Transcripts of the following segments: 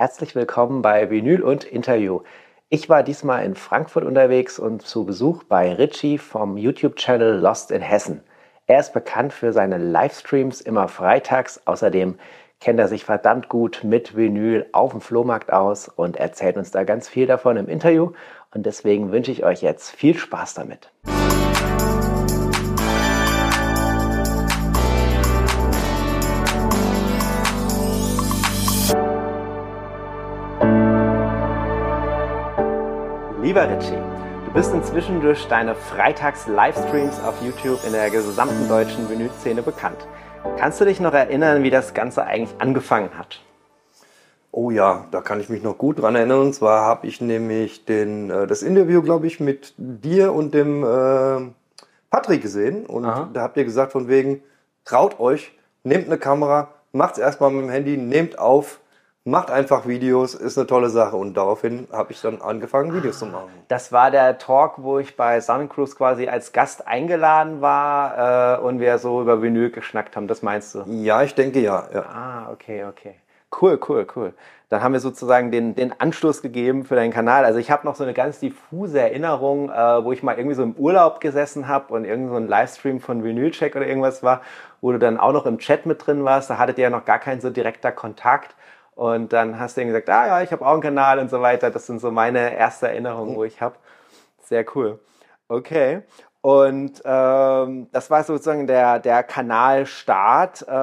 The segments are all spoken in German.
Herzlich willkommen bei Vinyl und Interview. Ich war diesmal in Frankfurt unterwegs und zu Besuch bei Richie vom YouTube-Channel Lost in Hessen. Er ist bekannt für seine Livestreams immer freitags. Außerdem kennt er sich verdammt gut mit Vinyl auf dem Flohmarkt aus und erzählt uns da ganz viel davon im Interview. Und deswegen wünsche ich euch jetzt viel Spaß damit. Lieber Richie, du bist inzwischen durch deine Freitags-Livestreams auf YouTube in der gesamten deutschen Vinyl-Szene bekannt. Kannst du dich noch erinnern, wie das Ganze eigentlich angefangen hat? Oh ja, da kann ich mich noch gut dran erinnern. Und zwar habe ich nämlich den, äh, das Interview, glaube ich, mit dir und dem äh, Patrick gesehen. Und Aha. da habt ihr gesagt, von wegen, traut euch, nehmt eine Kamera, macht es erstmal mit dem Handy, nehmt auf, macht einfach Videos, ist eine tolle Sache. Und daraufhin habe ich dann angefangen, Videos zu machen. Das war der Talk, wo ich bei Soundcruise quasi als Gast eingeladen war äh, und wir so über Vinyl geschnackt haben. Das meinst du? Ja, ich denke ja. ja. Ah, okay, okay. Cool, cool, cool. Dann haben wir sozusagen den, den Anstoß gegeben für deinen Kanal. Also ich habe noch so eine ganz diffuse Erinnerung, äh, wo ich mal irgendwie so im Urlaub gesessen habe und irgend so ein Livestream von Vinylcheck oder irgendwas war, wo du dann auch noch im Chat mit drin warst. Da hattet ihr ja noch gar keinen so direkter Kontakt. Und dann hast du ihm gesagt, ah ja, ich habe auch einen Kanal und so weiter. Das sind so meine erste Erinnerungen, wo ich habe. Sehr cool. Okay. Und ähm, das war sozusagen der, der Kanalstart. Äh,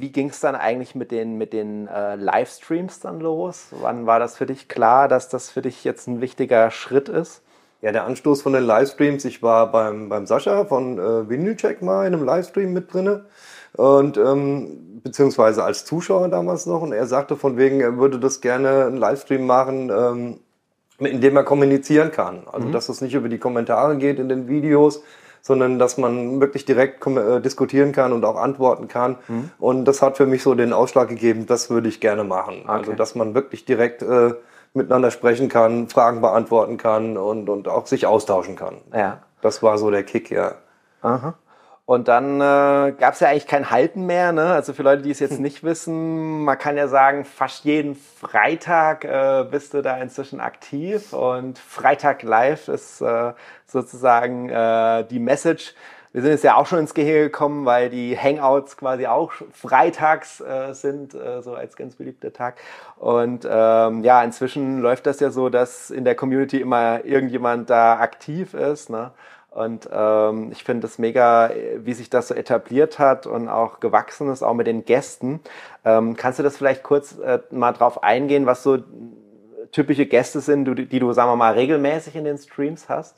wie ging es dann eigentlich mit den, mit den äh, Livestreams dann los? Wann war das für dich klar, dass das für dich jetzt ein wichtiger Schritt ist? Ja, der Anstoß von den Livestreams, ich war beim, beim Sascha von äh, Vinylcheck mal in einem Livestream mit drinne und ähm, beziehungsweise als Zuschauer damals noch und er sagte von wegen, er würde das gerne einen Livestream machen, ähm, in dem er kommunizieren kann. Also mhm. dass es nicht über die Kommentare geht in den Videos, sondern dass man wirklich direkt äh, diskutieren kann und auch antworten kann. Mhm. Und das hat für mich so den Ausschlag gegeben, das würde ich gerne machen. Okay. Also dass man wirklich direkt äh, miteinander sprechen kann, Fragen beantworten kann und, und auch sich austauschen kann. Ja. Das war so der Kick, ja. Aha. Und dann äh, gab es ja eigentlich kein Halten mehr. Ne? Also für Leute, die es jetzt nicht wissen, man kann ja sagen, fast jeden Freitag äh, bist du da inzwischen aktiv. Und Freitag Live ist äh, sozusagen äh, die Message. Wir sind jetzt ja auch schon ins Gehege gekommen, weil die Hangouts quasi auch freitags äh, sind, äh, so als ganz beliebter Tag. Und ähm, ja, inzwischen läuft das ja so, dass in der Community immer irgendjemand da aktiv ist. Ne? Und ähm, ich finde es mega, wie sich das so etabliert hat und auch gewachsen ist, auch mit den Gästen. Ähm, kannst du das vielleicht kurz äh, mal drauf eingehen, was so typische Gäste sind, die, die du, sagen wir mal, regelmäßig in den Streams hast?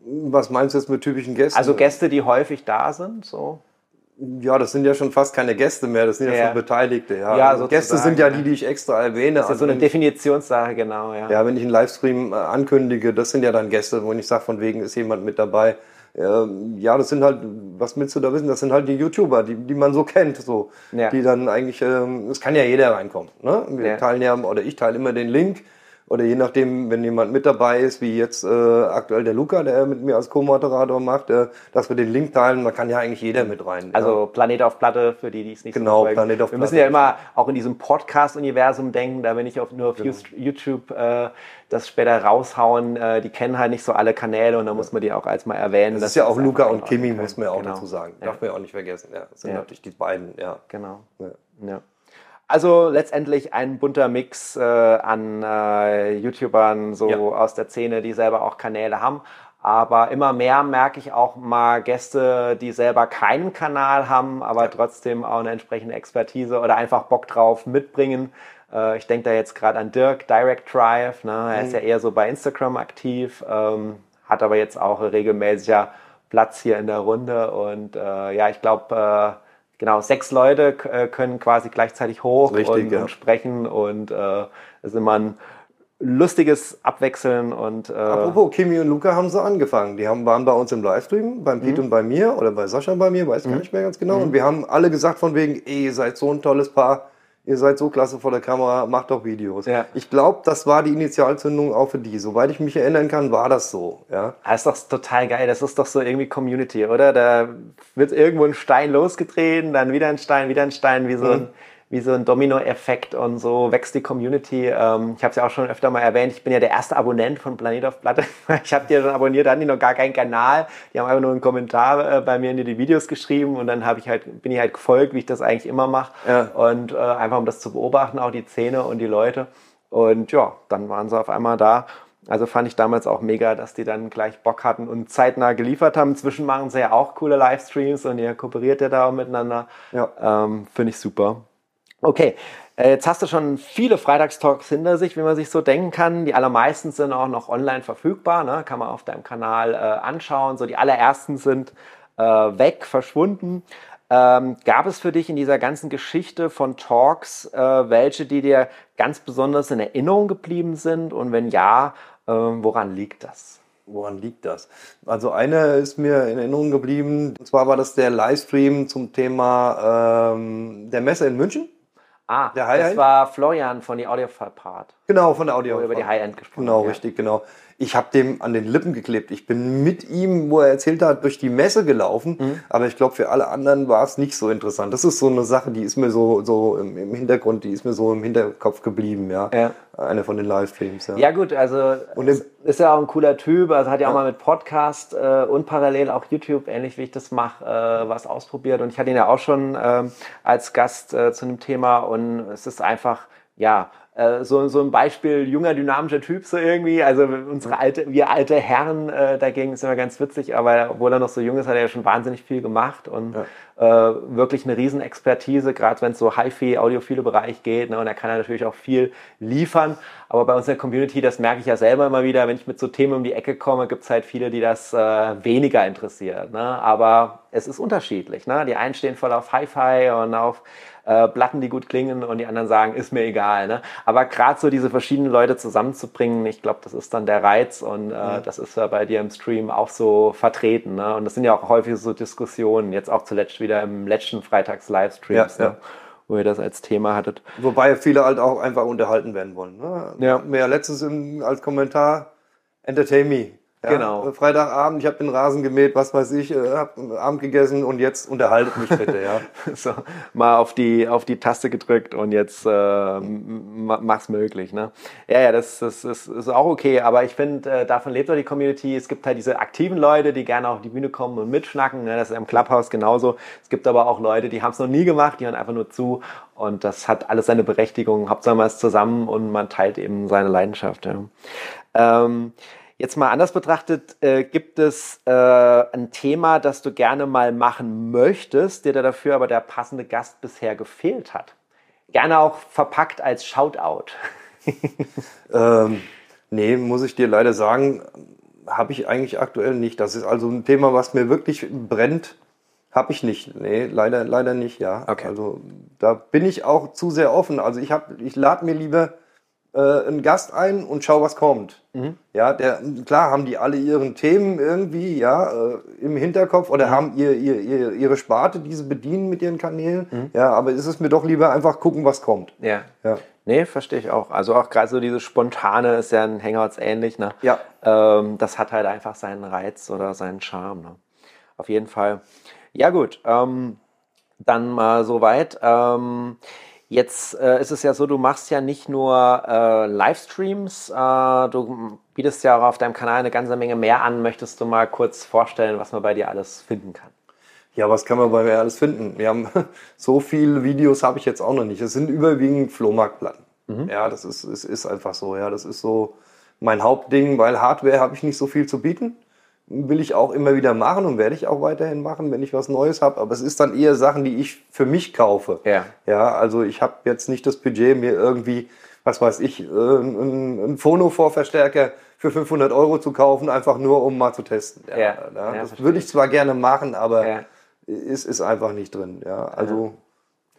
Was meinst du jetzt mit typischen Gästen? Also Gäste, die häufig da sind, so? Ja, das sind ja schon fast keine Gäste mehr, das sind ja, ja schon Beteiligte. Ja. ja also Gäste sind ja die, die ich extra erwähne. Das ist also so eine Definitionssache, genau. Ja. ja, wenn ich einen Livestream äh, ankündige, das sind ja dann Gäste, wo ich sage, von wegen ist jemand mit dabei. Ja, das sind halt, was willst du da wissen? Das sind halt die YouTuber, die, die man so kennt, so. Ja. Die dann eigentlich, ähm, es kann ja jeder reinkommen. Ne? Wir ja. teilen ja, oder ich teile immer den Link oder je nachdem, wenn jemand mit dabei ist, wie jetzt äh, aktuell der Luca, der mit mir als Co-Moderator macht, äh, dass wir den Link teilen, man kann ja eigentlich jeder mit rein. Also ja. Planet auf Platte, für die, die es nicht genau, so Planet auf Wir müssen ja immer auch in diesem Podcast-Universum denken, da wenn ich auf, nur auf genau. YouTube äh, das später raushauen, äh, die kennen halt nicht so alle Kanäle und da muss man die auch als mal erwähnen. Das, ist ja auch Luca und Kimi, muss man ja auch genau. dazu sagen. Ja. Darf man ja auch nicht vergessen. Ja, das sind natürlich die beiden, ja. Genau. ja. Also letztendlich ein bunter Mix äh, an äh, YouTubern so ja. aus der Szene, die selber auch Kanäle haben. Aber immer mehr merke ich auch mal Gäste, die selber keinen Kanal haben, aber ja. trotzdem auch eine entsprechende Expertise oder einfach Bock drauf mitbringen. Äh, ich denke da jetzt gerade an Dirk, Direct Drive. Ne? Er mhm. ist ja eher so bei Instagram aktiv, ähm, hat aber jetzt auch regelmäßiger Platz hier in der Runde. Und äh, ja, ich glaube, äh, genau, sechs Leute äh, können quasi gleichzeitig hoch Richtig, und, ja. und, sprechen und äh, ist immer ein lustiges Abwechseln und äh Apropos, Kimi und Luca haben so angefangen. Die haben, waren bei uns im Livestream, beim Pete mhm. und bei mir oder bei Sascha bei mir, weiß mhm. gar nicht mehr ganz genau. Mhm. Und wir haben alle gesagt von wegen, ey, ihr seid so ein tolles Paar ihr seid so klasse vor der Kamera, macht doch Videos. Ja. Ich glaube, das war die Initialzündung auch für die. Soweit ich mich erinnern kann, war das so. Ja. Das ist doch total geil. Das ist doch so irgendwie Community, oder? Da wird irgendwo ein Stein losgetreten, dann wieder ein Stein, wieder ein Stein, wie so, mhm. Wie so ein Domino-Effekt und so wächst die Community. Ähm, ich habe es ja auch schon öfter mal erwähnt, ich bin ja der erste Abonnent von Planet auf Platte. Ich habe die ja schon abonniert, da hatten die noch gar keinen Kanal. Die haben einfach nur einen Kommentar äh, bei mir in die Videos geschrieben und dann ich halt, bin ich halt gefolgt, wie ich das eigentlich immer mache. Ja. Und äh, einfach um das zu beobachten, auch die Szene und die Leute. Und ja, dann waren sie auf einmal da. Also fand ich damals auch mega, dass die dann gleich Bock hatten und zeitnah geliefert haben. Inzwischen machen sie ja auch coole Livestreams und ihr kooperiert ja da auch miteinander. Ja. Ähm, Finde ich super. Okay, äh, jetzt hast du schon viele Freitagstalks hinter sich, wie man sich so denken kann. Die allermeisten sind auch noch online verfügbar, ne? kann man auf deinem Kanal äh, anschauen. So die allerersten sind äh, weg, verschwunden. Ähm, gab es für dich in dieser ganzen Geschichte von Talks äh, welche, die dir ganz besonders in Erinnerung geblieben sind? Und wenn ja, äh, woran liegt das? Woran liegt das? Also eine ist mir in Erinnerung geblieben, und zwar war das der Livestream zum Thema ähm, der Messe in München. Ah, der das war Florian von der Audiophile Part. Genau, von der Audiophile. Über die High-End gesprochen. Genau, ja. richtig, genau ich habe dem an den Lippen geklebt. Ich bin mit ihm, wo er erzählt hat, durch die Messe gelaufen. Mhm. Aber ich glaube, für alle anderen war es nicht so interessant. Das ist so eine Sache, die ist mir so, so im, im Hintergrund, die ist mir so im Hinterkopf geblieben, ja. ja. Eine von den Livestreams, ja. Ja, gut, also und ist ja auch ein cooler Typ. Also hat ja, ja. auch mal mit Podcast äh, und parallel auch YouTube, ähnlich wie ich das mache, äh, was ausprobiert. Und ich hatte ihn ja auch schon äh, als Gast äh, zu einem Thema. Und es ist einfach, ja, äh, so, so ein Beispiel junger, dynamischer Typ so irgendwie. Also unsere alte, wir alte Herren äh, dagegen ist immer ganz witzig, aber obwohl er noch so jung ist, hat er ja schon wahnsinnig viel gemacht und ja. äh, wirklich eine Riesenexpertise, gerade wenn es so HiFi, audiophile Bereich geht. Ne? Und er kann ja natürlich auch viel liefern. Aber bei uns in der Community, das merke ich ja selber immer wieder, wenn ich mit so Themen um die Ecke komme, gibt es halt viele, die das äh, weniger interessiert. Ne? Aber es ist unterschiedlich. Ne? Die einen stehen voll auf Hi-Fi und auf äh, Platten, die gut klingen und die anderen sagen, ist mir egal. Ne? Aber gerade so diese verschiedenen Leute zusammenzubringen, ich glaube, das ist dann der Reiz und äh, ja. das ist ja bei dir im Stream auch so vertreten. Ne? Und das sind ja auch häufig so Diskussionen, jetzt auch zuletzt wieder im letzten Freitags-Livestreams. Ja, ne? wo ihr das als Thema hattet. Wobei viele halt auch einfach unterhalten werden wollen. Ne? Ja. Mehr letztes im, als Kommentar, entertain me. Ja, genau. Freitagabend, ich habe den Rasen gemäht, was weiß ich, äh, habe Abend gegessen und jetzt unterhaltet mich bitte, ja. so, mal auf die, auf die Taste gedrückt und jetzt äh, mach's möglich, ne? Ja, ja, das, das, das ist auch okay, aber ich finde, äh, davon lebt auch die Community. Es gibt halt diese aktiven Leute, die gerne auf die Bühne kommen und mitschnacken, ne? das ist im Clubhouse genauso. Es gibt aber auch Leute, die haben es noch nie gemacht, die hören einfach nur zu und das hat alles seine Berechtigung. Hauptsache man ist zusammen und man teilt eben seine Leidenschaft, ja. Ähm, Jetzt mal anders betrachtet, äh, gibt es äh, ein Thema, das du gerne mal machen möchtest, dir dafür aber der passende Gast bisher gefehlt hat? Gerne auch verpackt als Shoutout. ähm, nee, muss ich dir leider sagen, habe ich eigentlich aktuell nicht. Das ist also ein Thema, was mir wirklich brennt. Habe ich nicht. Nee, leider, leider nicht, ja. Okay. Also da bin ich auch zu sehr offen. Also ich, hab, ich lade mir lieber äh, einen Gast ein und schau, was kommt. Mhm. Ja, der, klar haben die alle ihren Themen irgendwie ja, äh, im Hinterkopf oder mhm. haben ihr, ihr, ihr, ihre Sparte, die sie bedienen mit ihren Kanälen. Mhm. Ja, aber ist es mir doch lieber einfach gucken, was kommt. Ja. ja. Nee, verstehe ich auch. Also auch gerade so dieses Spontane ist ja ein Hangouts ähnlich. Ne? Ja. Ähm, das hat halt einfach seinen Reiz oder seinen Charme. Ne? Auf jeden Fall. Ja gut, ähm, dann mal soweit. Ähm, Jetzt äh, ist es ja so, du machst ja nicht nur äh, Livestreams, äh, du bietest ja auch auf deinem Kanal eine ganze Menge mehr an. Möchtest du mal kurz vorstellen, was man bei dir alles finden kann? Ja, was kann man bei mir alles finden? Wir haben so viele Videos habe ich jetzt auch noch nicht. Es sind überwiegend Flohmarktplatten. Mhm. Ja, das ist, ist, ist einfach so. Ja, das ist so mein Hauptding, weil Hardware habe ich nicht so viel zu bieten will ich auch immer wieder machen und werde ich auch weiterhin machen, wenn ich was Neues habe. Aber es ist dann eher Sachen, die ich für mich kaufe. Ja. Ja, also ich habe jetzt nicht das Budget, mir irgendwie, was weiß ich, äh, einen, einen Phono-Vorverstärker für 500 Euro zu kaufen, einfach nur um mal zu testen. Ja, ja. ja das würde ich zwar gerne machen, aber ja. ist, ist einfach nicht drin. Ja, also.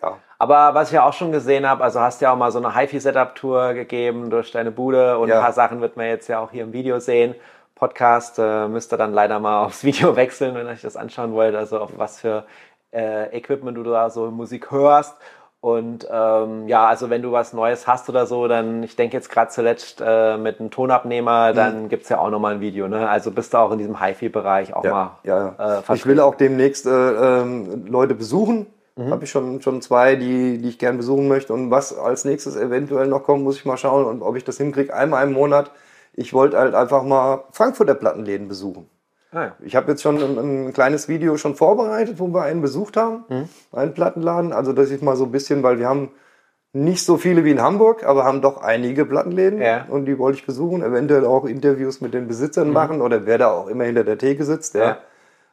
Ja. Aber was ich ja auch schon gesehen habe, also hast ja auch mal so eine HiFi-Setup-Tour gegeben durch deine Bude und ein paar Sachen wird man jetzt ja auch hier im Video sehen. Podcast. Äh, müsst ihr dann leider mal aufs Video wechseln, wenn ihr euch das anschauen wollt. Also auf was für äh, Equipment du da so Musik hörst. Und ähm, ja, also wenn du was Neues hast oder so, dann, ich denke jetzt gerade zuletzt äh, mit einem Tonabnehmer, mhm. dann mhm. gibt's ja auch nochmal ein Video. Ne? Also bist du auch in diesem HiFi-Bereich auch ja, mal. Ja, ja. Äh, ich will auch demnächst äh, ähm, Leute besuchen Mhm. Habe ich schon, schon zwei, die, die ich gern besuchen möchte. Und was als nächstes eventuell noch kommt, muss ich mal schauen, und ob ich das hinkriege. Einmal im Monat. Ich wollte halt einfach mal Frankfurter Plattenläden besuchen. Ah, ja. Ich habe jetzt schon ein, ein, kleines Video schon vorbereitet, wo wir einen besucht haben, mhm. einen Plattenladen. Also das ist mal so ein bisschen, weil wir haben nicht so viele wie in Hamburg, aber haben doch einige Plattenläden ja. und die wollte ich besuchen. Eventuell auch Interviews mit den Besitzern mhm. machen oder wer da auch immer hinter der Theke sitzt. Ja.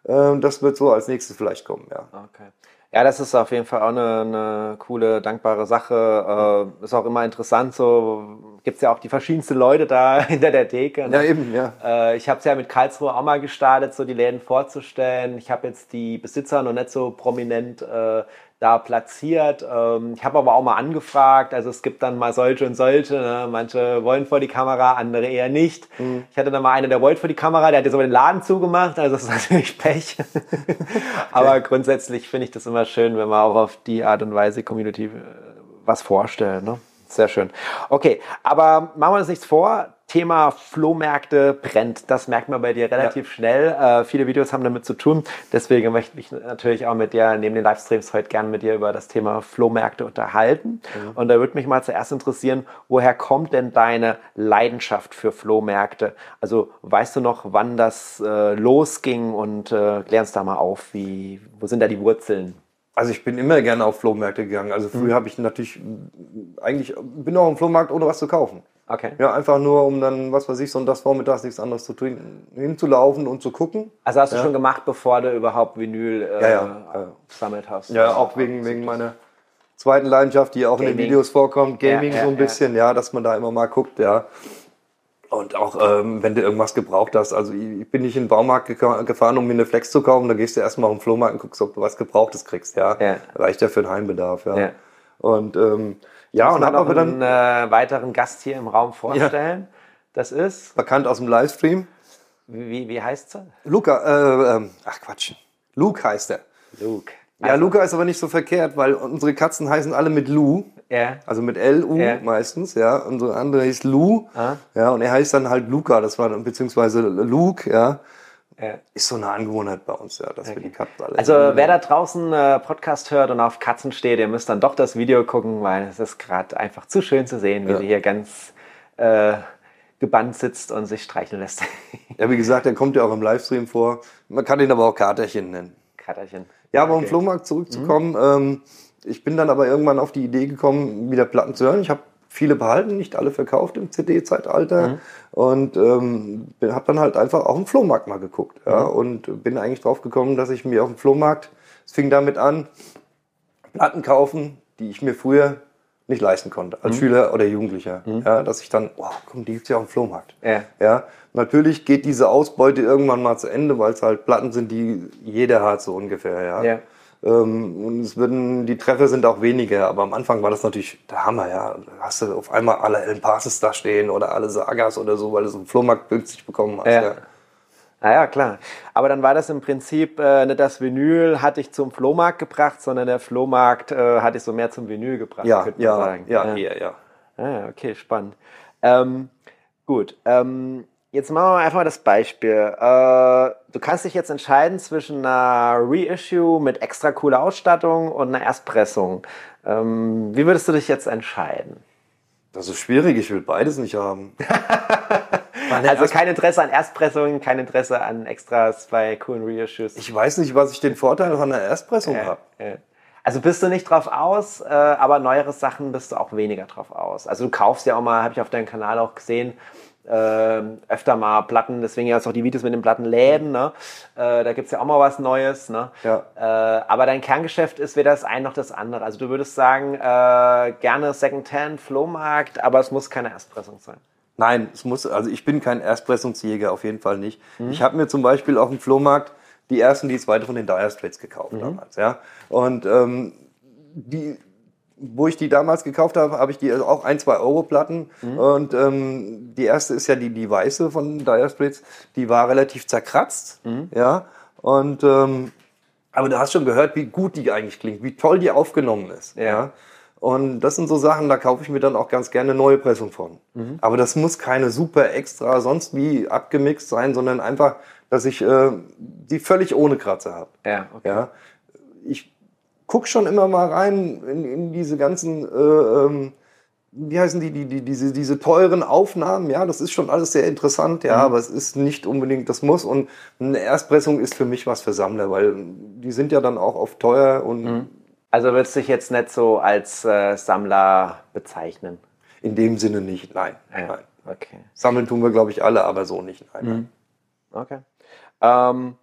Ähm, das wird so als nächstes vielleicht kommen. Ja. Okay. Ja, das ist auf jeden Fall auch eine, eine coole, dankbare Sache. Äh, ist auch immer interessant, so gibt es ja auch die verschiedensten Leute da hinter der Theke. Ne? Ja, eben, ja. Äh, ich habe es ja mit Karlsruhe auch mal gestartet, so die Läden vorzustellen. Ich habe jetzt die Besitzer noch nicht so prominent äh, da platziert. Ähm, ich habe aber auch mal angefragt, also es gibt dann mal solche und solche. Ne? Manche wollen vor die Kamera, andere eher nicht. Mhm. Ich hatte dann mal einen, der wollte vor die Kamera, der hat jetzt aber den Laden zugemacht, also das ist natürlich Pech. okay. Aber grundsätzlich finde ich das immer schön, wenn man auch auf die Art und Weise Community äh, was vorstellt. Ne? Sehr schön. Okay, aber machen wir uns nichts vor. Thema Flohmärkte brennt. Das merkt man bei dir relativ ja. schnell. Äh, viele Videos haben damit zu tun. Deswegen möchte ich mich natürlich auch mit dir neben den Livestreams heute gerne mit dir über das Thema Flohmärkte unterhalten. Mhm. Und da würde mich mal zuerst interessieren, woher kommt denn deine Leidenschaft für Flohmärkte? Also weißt du noch, wann das äh, losging und äh, klär uns da mal auf, wie, wo sind da die Wurzeln? Also ich bin immer gerne auf Flohmärkte gegangen. Also früher mhm. habe ich natürlich eigentlich bin auch im Flohmarkt ohne was zu kaufen. Okay. Ja, einfach nur, um dann, was weiß ich, sonntags vormittags nichts anderes zu tun, hinzulaufen und zu gucken. Also hast du ja. schon gemacht, bevor du überhaupt Vinyl äh, ja, ja, gesammelt hast? Ja, auch wegen, wegen meiner zweiten Leidenschaft, die auch Gaming. in den Videos vorkommt, Gaming so ein bisschen, ja. dass man da immer mal guckt, ja. Und auch, ähm, wenn du irgendwas gebraucht hast. Also ich bin nicht in den Baumarkt gefahren, um mir eine Flex zu kaufen. Da gehst du erstmal auf den Flohmarkt und guckst, ob du was Gebrauchtes kriegst. Ja, ja. reicht ja für den Heimbedarf. Ja. ja. Und ähm, ja, und habe aber dann einen äh, weiteren Gast hier im Raum vorstellen. Ja. Das ist bekannt aus dem Livestream. Wie, wie heißt er? Luca, äh, äh, ach Quatsch. Luke heißt er. Luke. Also. Ja, Luca ist aber nicht so verkehrt, weil unsere Katzen heißen alle mit Lu. Ja. Also mit L-U ja. meistens, ja. Unsere andere hieß Lu. Ah. Ja, und er heißt dann halt Luca, das war dann, beziehungsweise Luke, ja. Ja. Ist so eine Angewohnheit bei uns, ja, dass okay. wir die Katzen alle. Also wer da draußen äh, Podcast hört und auf Katzen steht, ihr müsst dann doch das Video gucken, weil es ist gerade einfach zu schön zu sehen, wie ja. sie hier ganz äh, gebannt sitzt und sich streicheln lässt. ja, wie gesagt, er kommt ja auch im Livestream vor. Man kann ihn aber auch Katerchen nennen. Katerchen. Ja, aber okay. um Flohmarkt zurückzukommen, mhm. ähm, ich bin dann aber irgendwann auf die Idee gekommen, wieder Platten zu hören. Ich habe viele behalten, nicht alle verkauft im CD-Zeitalter. Mhm. Und ähm, habe dann halt einfach auf dem Flohmarkt mal geguckt. Ja, mhm. Und bin eigentlich drauf gekommen, dass ich mir auf dem Flohmarkt, es fing damit an, Platten kaufen, die ich mir früher nicht leisten konnte, als mhm. Schüler oder Jugendlicher. Mhm. Ja, dass ich dann, oh, komm, die gibt's ja auf dem Flohmarkt. Ja. ja. Natürlich geht diese Ausbeute irgendwann mal zu Ende, weil es halt Platten sind, die jeder hat, so ungefähr. Ja. ja. Ähm, und es würden, die Treffer sind auch weniger, aber am Anfang war das natürlich der Hammer, ja. Da hast du auf einmal alle El Passes da stehen oder alle Sagas oder so, weil du so einen Flohmarkt günstig bekommen hast. Ja. ja. Naja, klar. Aber dann war das im Prinzip äh, nicht das Vinyl hat dich zum Flohmarkt gebracht, sondern der Flohmarkt äh, hat dich so mehr zum Vinyl gebracht. Ja, ja, sagen. ja, ja, eher, ja. Ah, okay, spannend. Ähm, gut. Ähm, Jetzt machen wir einfach mal das Beispiel. Äh, du kannst dich jetzt entscheiden zwischen einer Reissue mit extra cooler Ausstattung und einer Erstpressung. Ähm, wie würdest du dich jetzt entscheiden? Das ist schwierig, ich will beides nicht haben. also kein Interesse an Erstpressungen, kein Interesse an Extras bei coolen Reissues. Ich weiß nicht, was ich den Vorteil von einer Erstpressung äh, habe. Äh. Also bist du nicht drauf aus, äh, aber neuere Sachen bist du auch weniger drauf aus. Also du kaufst ja auch mal, habe ich auf deinem Kanal auch gesehen, äh, öfter mal Platten, deswegen ja auch die Videos mit den Plattenläden, ne? Äh, da gibt's ja auch mal was Neues. Ne? Ja. Äh, aber dein Kerngeschäft ist weder das eine noch das andere. Also du würdest sagen, äh, gerne Secondhand, Flohmarkt, aber es muss keine Erstpressung sein. Nein, es muss, also ich bin kein Erstpressungsjäger, auf jeden Fall nicht. Mhm. Ich habe mir zum Beispiel auf dem Flohmarkt die ersten, die zweite von den Dire Straits gekauft mhm. damals, ja. Und ähm, die wo ich die damals gekauft habe, habe ich die auch ein, zwei Euro Platten. Mhm. Und ähm, die erste ist ja die, die weiße von Dire Straits. Die war relativ zerkratzt. Mhm. Ja. Und ähm, aber du hast schon gehört, wie gut die eigentlich klingt, wie toll die aufgenommen ist. Ja. ja? Und das sind so Sachen, da kaufe ich mir dann auch ganz gerne neue Pressung von. Mhm. Aber das muss keine super extra sonst wie abgemixt sein, sondern einfach, dass ich äh, die völlig ohne Kratzer habe. Ja, okay. ja. Ich guck schon immer mal rein in, in diese ganzen, äh, ähm, wie heißen die, die, die, diese, diese teuren Aufnahmen. Ja, das ist schon alles sehr interessant, ja, mhm. aber es ist nicht unbedingt das Muss. Und eine Erstpressung ist für mich was für Sammler, weil die sind ja dann auch oft teuer und. Mhm. Also würdest du dich jetzt nicht so als äh, Sammler bezeichnen? In dem Sinne nicht, nein. Ja, nein. Okay. Sammeln tun wir, glaube ich, alle, aber so nicht, nein. Mhm. Okay. Ähm,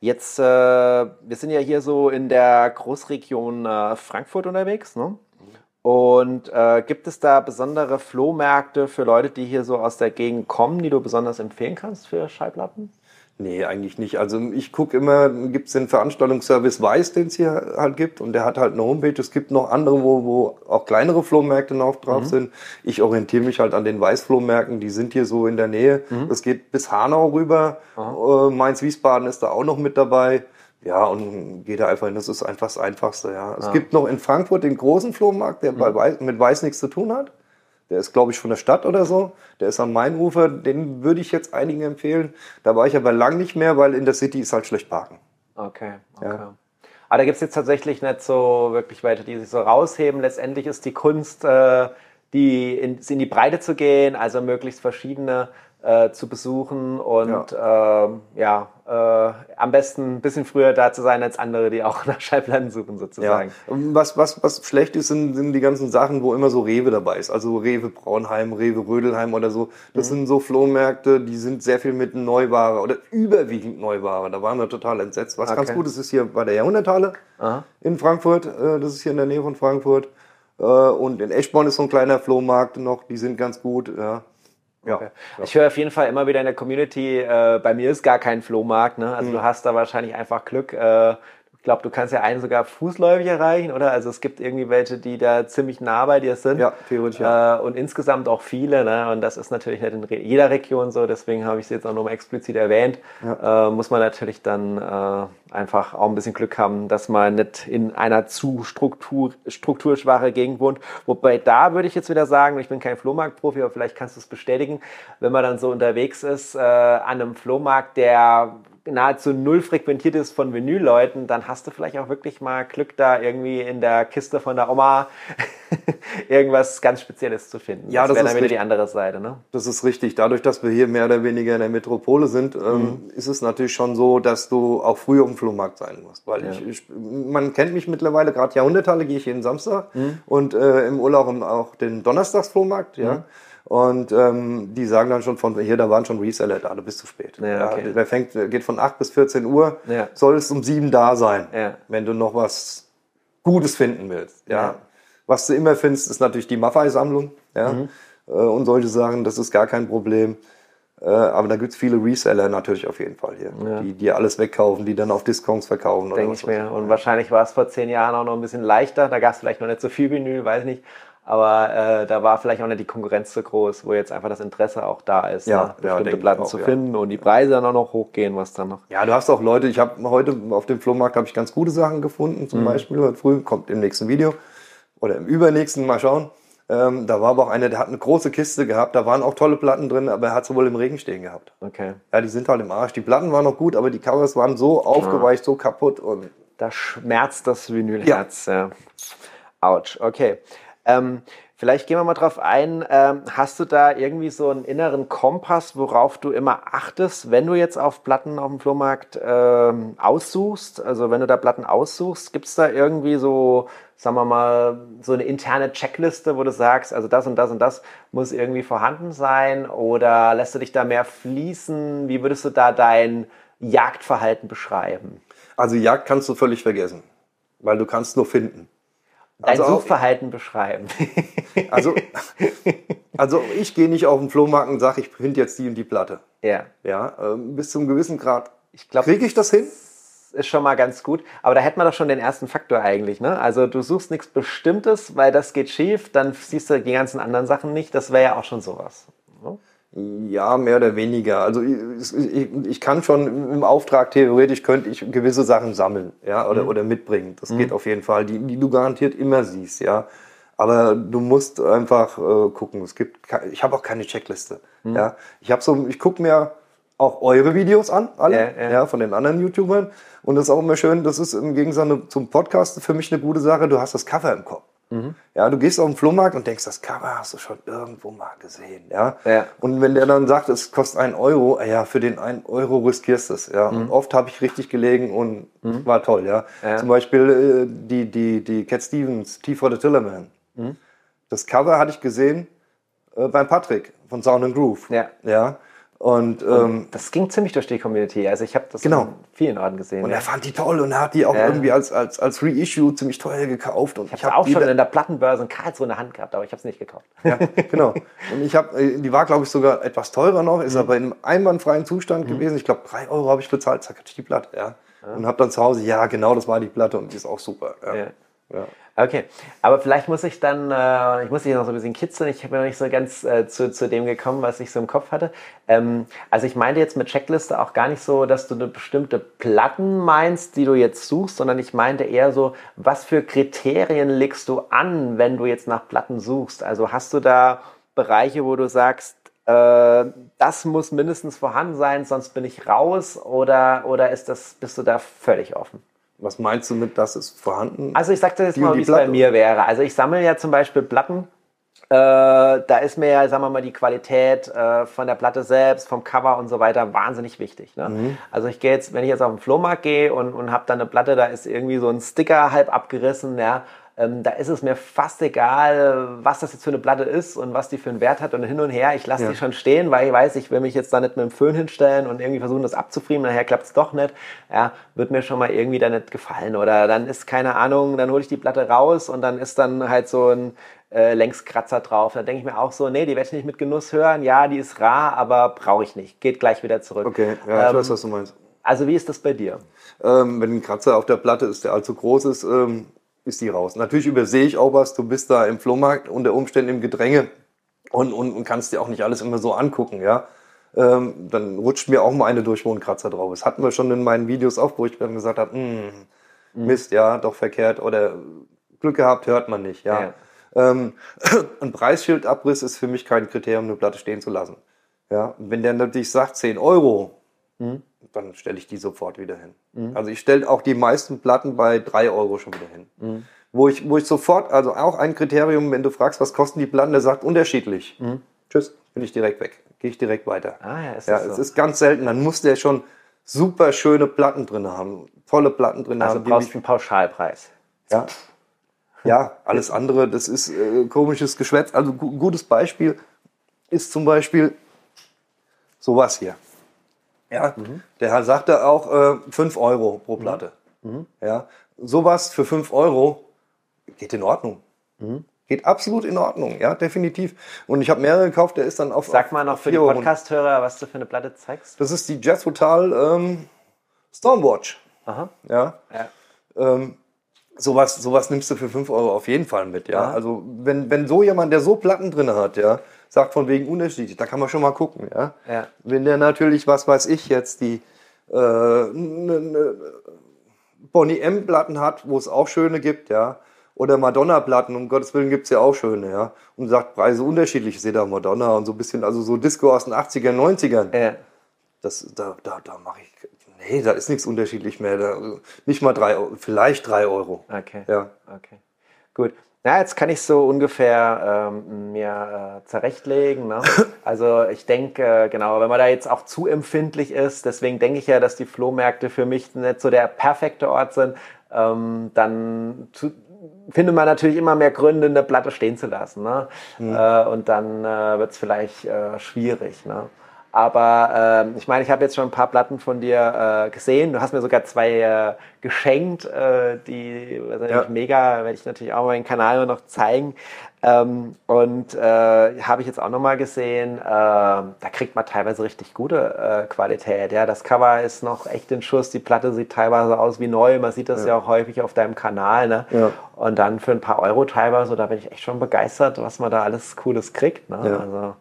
jetzt, äh, wir sind ja hier so in der Großregion äh, Frankfurt unterwegs, ne? Und äh, gibt es da besondere Flohmärkte für Leute, die hier so aus der Gegend kommen, die du besonders empfehlen kannst für Schallplatten? Nee, eigentlich nicht. Also ich gucke immer, gibt es den Veranstaltungsservice Weiß, den es hier halt gibt und der hat halt eine Homepage. Es gibt noch andere, wo, wo auch kleinere Flohmärkte noch drauf mhm. sind. Ich orientiere mich halt an den Weiß-Flohmärkten, die sind hier so in der Nähe. Mhm. Das geht bis Hanau rüber. Äh, Mainz-Wiesbaden ist da auch noch mit dabei. Ja, und geht da einfach hin. Das ist einfach das Einfachste, ja. Es ja. gibt noch in Frankfurt den großen Flohmarkt, der mhm. Weiß, mit Weiß nichts zu tun hat. Der ist, glaube ich, von der Stadt oder so. Der ist am Mainufer. Den würde ich jetzt einigen empfehlen. Da war ich aber lang nicht mehr, weil in der City ist halt schlecht parken. Okay, okay. Ja. Aber da gibt es jetzt tatsächlich nicht so wirklich weiter, die sich so rausheben. Letztendlich ist die Kunst, äh, die in, in die Breite zu gehen, also möglichst verschiedene äh, zu besuchen und ja, äh, ja äh, am besten ein bisschen früher da zu sein als andere, die auch nach Schallplatten suchen sozusagen. Ja. Was, was, was schlecht ist, sind, sind die ganzen Sachen, wo immer so Rewe dabei ist. Also Rewe Braunheim, Rewe Rödelheim oder so. Das mhm. sind so Flohmärkte, die sind sehr viel mit Neuware oder überwiegend Neuware. Da waren wir total entsetzt. Was okay. ganz gut ist, ist hier bei der Jahrhunderthalle Aha. in Frankfurt. Äh, das ist hier in der Nähe von Frankfurt. Äh, und in Eschborn ist so ein kleiner Flohmarkt noch, die sind ganz gut. Ja. Ja, okay. ja. Ich höre auf jeden Fall immer wieder in der Community, äh, bei mir ist gar kein Flohmarkt. Ne? Also mhm. du hast da wahrscheinlich einfach Glück. Äh, ich glaube, du kannst ja einen sogar fußläufig erreichen, oder? Also es gibt irgendwie welche, die da ziemlich nah bei dir sind. Ja, theoretisch. Ja. Äh, und insgesamt auch viele. Ne? Und das ist natürlich nicht in jeder Region so. Deswegen habe ich es jetzt auch nochmal explizit erwähnt. Ja. Äh, muss man natürlich dann äh, einfach auch ein bisschen Glück haben, dass man nicht in einer zu Struktur, strukturschwache Gegend wohnt. Wobei da würde ich jetzt wieder sagen, ich bin kein Flohmarktprofi, aber vielleicht kannst du es bestätigen, wenn man dann so unterwegs ist äh, an einem Flohmarkt, der nahezu null frequentiert ist von Vinylleuten, dann hast du vielleicht auch wirklich mal Glück, da irgendwie in der Kiste von der Oma irgendwas ganz Spezielles zu finden. Ja, das, das ist dann wieder die andere Seite. Ne? Das ist richtig. Dadurch, dass wir hier mehr oder weniger in der Metropole sind, ähm, mhm. ist es natürlich schon so, dass du auch früh auf dem Flohmarkt sein musst. Weil ja. ich, ich, man kennt mich mittlerweile, gerade Jahrhunderthalle gehe ich jeden Samstag mhm. und äh, im Urlaub auch den Donnerstagsflohmarkt. Ja. Mhm. Und ähm, die sagen dann schon von hier, da waren schon Reseller da, du bist zu spät. Ja, okay. ja, der fängt, geht von 8 bis 14 Uhr, ja. sollst um 7 da sein, ja. wenn du noch was Gutes finden willst. Ja. ja. Was du immer findest, ist natürlich die Maffei-Sammlung. Ja. Mhm. Äh, und solche Sachen, das ist gar kein Problem. Äh, aber da gibt es viele Reseller natürlich auf jeden Fall hier, ja. die, die alles wegkaufen, die dann auf Discounts verkaufen. Denke ich mir. Und wahrscheinlich war es vor zehn Jahren auch noch ein bisschen leichter. Da gab es vielleicht noch nicht so viel Vinyl, weiß nicht. Aber äh, da war vielleicht auch nicht die Konkurrenz so groß, wo jetzt einfach das Interesse auch da ist, ja, ne? bestimmte ja, Platten auch, zu finden ja. und die Preise dann auch noch hochgehen, was dann noch. Ja, du hast auch Leute, ich habe heute auf dem Flohmarkt habe ich ganz gute Sachen gefunden, zum mhm. Beispiel heute früh, kommt im nächsten Video oder im übernächsten, mal schauen. Ähm, da war aber auch einer, der hat eine große Kiste gehabt, da waren auch tolle Platten drin, aber er hat sie wohl im Regen stehen gehabt. Okay. Ja, die sind halt im Arsch. Die Platten waren noch gut, aber die Covers waren so aufgeweicht, so kaputt und. Da schmerzt das Vinylherz, ja. ja. Autsch, okay. Ähm, Vielleicht gehen wir mal drauf ein. Ähm, hast du da irgendwie so einen inneren Kompass, worauf du immer achtest, wenn du jetzt auf Platten auf dem Flohmarkt ähm, aussuchst? Also wenn du da Platten aussuchst, gibt es da irgendwie so, sagen wir mal, so eine interne Checkliste, wo du sagst, also das und das und das muss irgendwie vorhanden sein? Oder lässt du dich da mehr fließen? Wie würdest du da dein Jagdverhalten beschreiben? Also Jagd kannst du völlig vergessen, weil du kannst nur finden. Dein also Suchverhalten auch, beschreiben. Also, also ich gehe nicht auf den Flohmarkt und sage, ich finde jetzt die und die Platte. Ja. Ja, ähm, bis zum gewissen Grad. Ich glaube, kriege ich das hin? Ist schon mal ganz gut. Aber da hätten wir doch schon den ersten Faktor eigentlich. Ne? Also du suchst nichts Bestimmtes, weil das geht schief, dann siehst du die ganzen anderen Sachen nicht. Das wäre ja auch schon sowas. Ja, mehr oder weniger. Also ich, ich, ich, kann schon im Auftrag theoretisch könnte ich gewisse Sachen sammeln, ja, oder, mhm. oder mitbringen. Das mhm. geht auf jeden Fall, die, die du garantiert immer siehst, ja. Aber du musst einfach äh, gucken. Es gibt, ich habe auch keine Checkliste, mhm. ja. Ich habe so, ich gucke mir auch eure Videos an, alle, Ja, ja, ja. von den anderen YouTubern. Und das ist auch immer schön, das ist im Gegensatz zum Podcast für mich eine gute Sache, du hast das Cover im Kopf. Mhm. Ja, du gehst auf den Flohmarkt und denkst, das Cover hast du schon irgendwo mal gesehen, ja. Ja. Und wenn der dann sagt, es kostet einen Euro, ah ja, für den einen Euro riskierst du es, ja. Und oft habe ich richtig gelegen und war toll, ja. Mhm. Ja. Zum Beispiel äh, die, die, die Cat Stevens, T for the Tillerman. Mhm. Das Cover hatte ich gesehen äh, beim Patrick von Sound and Groove. Ja. Ja. Und, ähm, Das ging ziemlich durch die Community. Also ich habe das Genau. in vielen Orten gesehen. und ja. er fand die toll und er hat die auch Ja. irgendwie als, als, als Reissue ziemlich teuer gekauft. Und Ich habe hab auch schon in der Plattenbörse in Karlsruhe in der Hand gehabt, aber ich habe es nicht gekauft. Ja, genau. Und ich habe, die war glaube ich sogar etwas teurer noch, Mhm. ist aber in einem einwandfreien Zustand gewesen. Ich glaube drei Euro habe ich bezahlt, zack, hatte ich die Platte, ja. Und habe dann zu Hause, ja, genau, das war die Platte und die ist auch super. Ja. Ja. Okay, aber vielleicht muss ich dann, äh, ich muss dich noch so ein bisschen kitzeln. Ich bin noch nicht so ganz äh, zu, zu dem gekommen, was ich so im Kopf hatte. Ähm, also ich meinte jetzt mit Checkliste auch gar nicht so, dass du eine bestimmte Platten meinst, die du jetzt suchst, sondern ich meinte eher so, was für Kriterien legst du an, wenn du jetzt nach Platten suchst? Also hast du da Bereiche, wo du sagst, äh, das muss mindestens vorhanden sein, sonst bin ich raus oder, oder ist das, bist du da völlig offen? Was meinst du mit, das ist vorhanden? Also ich sagte jetzt Die mal, wie es bei mir wäre. Also ich sammle ja zum Beispiel Platten. Äh, da ist mir ja, sagen wir mal, die Qualität äh, von der Platte selbst, vom Cover und so weiter wahnsinnig wichtig. Ne? Mhm. Also ich gehe jetzt, wenn ich jetzt auf den Flohmarkt gehe und, und habe dann eine Platte, da ist irgendwie so ein Sticker halb abgerissen, ja, ähm, da ist es mir fast egal, was das jetzt für eine Platte ist und was die für einen Wert hat und hin und her. Ich lasse Ja. die schon stehen, weil ich weiß, ich will mich jetzt da nicht mit dem Föhn hinstellen und irgendwie versuchen, das abzufrieren. Nachher klappt es doch nicht. Ja, wird mir schon mal irgendwie da nicht gefallen. Oder dann ist keine Ahnung, dann hole ich die Platte raus und dann ist dann halt so ein äh, Längskratzer drauf. Da denke ich mir auch so, nee, die werde ich nicht mit Genuss hören. Ja, die ist rar, aber brauche ich nicht. Geht gleich wieder zurück. Okay, ja, ich Ähm, weiß, was du meinst. Also wie ist das bei dir? Ähm, wenn ein Kratzer auf der Platte ist, der allzu groß ist, ähm, ist die raus. Natürlich übersehe ich auch was. Du bist da im Flohmarkt unter Umständen im Gedränge und, und, und kannst dir auch nicht alles immer so angucken, ja. Ähm, dann rutscht mir auch mal eine durch, wo ein Kratzer drauf ist. Hatten wir schon in meinen Videos auch, wo ich dann gesagt habe, "Hm, Mist, ja, doch verkehrt oder Glück gehabt, hört man nicht, ja. Ähm, ein Preisschildabriss ist für mich kein Kriterium, eine Platte stehen zu lassen. Ja, wenn der natürlich sagt 10 Euro, dann stelle ich die sofort wieder hin. Also ich stelle auch die meisten Platten bei 3 Euro schon wieder hin. Wo, ich, wo ich sofort, also auch ein Kriterium, wenn du fragst, was kosten die Platten, der sagt unterschiedlich. Tschüss, bin ich direkt weg. Gehe ich direkt weiter. Ah ja, ist ja, das so? es ist ganz selten. Dann muss der schon super schöne Platten drin haben. Tolle Platten drin Also haben. die brauchst mich- du einen Pauschalpreis. ja. Ja, alles andere, das ist äh, komisches Geschwätz. Also gu gutes Beispiel ist zum Beispiel sowas hier. Ja, der Herr sagte auch äh, 5 Euro pro Platte. Ja, sowas für 5 Euro geht in Ordnung. Geht absolut in Ordnung, ja, definitiv. Und ich habe mehrere gekauft, der ist dann auf. Sag mal noch für die 4 Euro. Podcast-Hörer, was du für eine Platte zeigst. Das ist die Jazz Total ähm, Stormwatch. Aha. Ja. Ja. Ähm, sowas, sowas nimmst du für 5 Euro auf jeden Fall mit, ja. Ja. Also wenn, wenn so jemand, der so Platten drin hat, ja, sagt von wegen unterschiedlich, da kann man schon mal gucken, ja. Ja. Wenn der natürlich, was weiß ich jetzt, die äh, ne, ne Bonnie M Platten hat, wo es auch schöne gibt, ja. Oder Madonna-Platten, um Gottes Willen gibt's ja auch schöne, ja. Und sagt Preise unterschiedlich. Ich sehe da Madonna und so ein bisschen, also so Disco aus den 80ern, 90ern. Ja. Das, da, da, da mache ich. Nee, da ist nichts unterschiedlich mehr. Da, nicht mal drei vielleicht drei Euro. Okay. Ja. Okay. Gut. Na, jetzt kann ich so ungefähr ähm, mir äh, zurechtlegen. Ne? Also ich denke, äh, genau, wenn man da jetzt auch zu empfindlich ist, deswegen denke ich ja, dass die Flohmärkte für mich nicht so der perfekte Ort sind, ähm, dann zu, findet man natürlich immer mehr Gründe, eine Platte stehen zu lassen. Ne? Äh, und dann äh, wird es vielleicht äh, schwierig. Ne? Aber ähm, ich meine, ich habe jetzt schon ein paar Platten von dir äh, gesehen. Du hast mir sogar zwei äh, geschenkt, äh, die natürlich Ja. mega, werde ich natürlich auch meinen Kanal noch zeigen. Ähm, und äh, habe ich jetzt auch nochmal gesehen, äh, da kriegt man teilweise richtig gute äh, Qualität. Ja, das Cover ist noch echt in Schuss, die Platte sieht teilweise aus wie neu. Man sieht das ja, auch häufig auf deinem Kanal. Ne? Ja. Und dann für ein paar Euro teilweise, da bin ich echt schon begeistert, was man da alles Cooles kriegt. Ne? Ja. Also